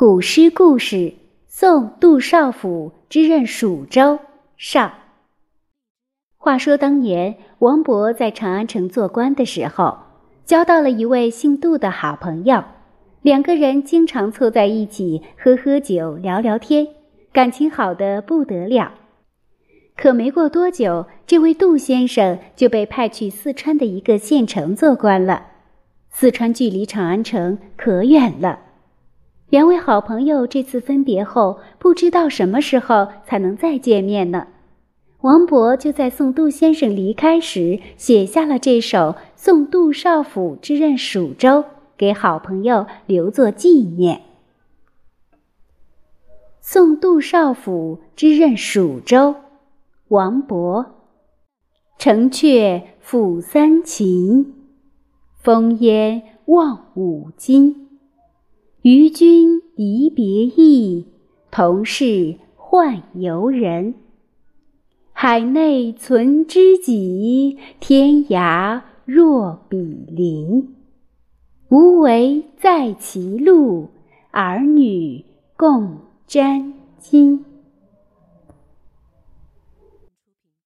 古诗故事：送杜少府之任蜀州。上。话说当年，王勃在长安城做官的时候，交到了一位姓杜的好朋友，两个人经常凑在一起喝喝酒、聊聊天，感情好的不得了。可没过多久，这位杜先生就被派去四川的一个县城做官了。四川距离长安城可远了，两位好朋友这次分别后，不知道什么时候才能再见面呢。王勃就在送杜先生离开时，写下了这首《送杜少府之任蜀州》，给好朋友留作纪念。《送杜少府之任蜀州》，王勃。城阙辅三秦。烽烟望五津，与君离别意，同是宦游人。海内存知己，天涯若比邻。无为在歧路，儿女共沾巾。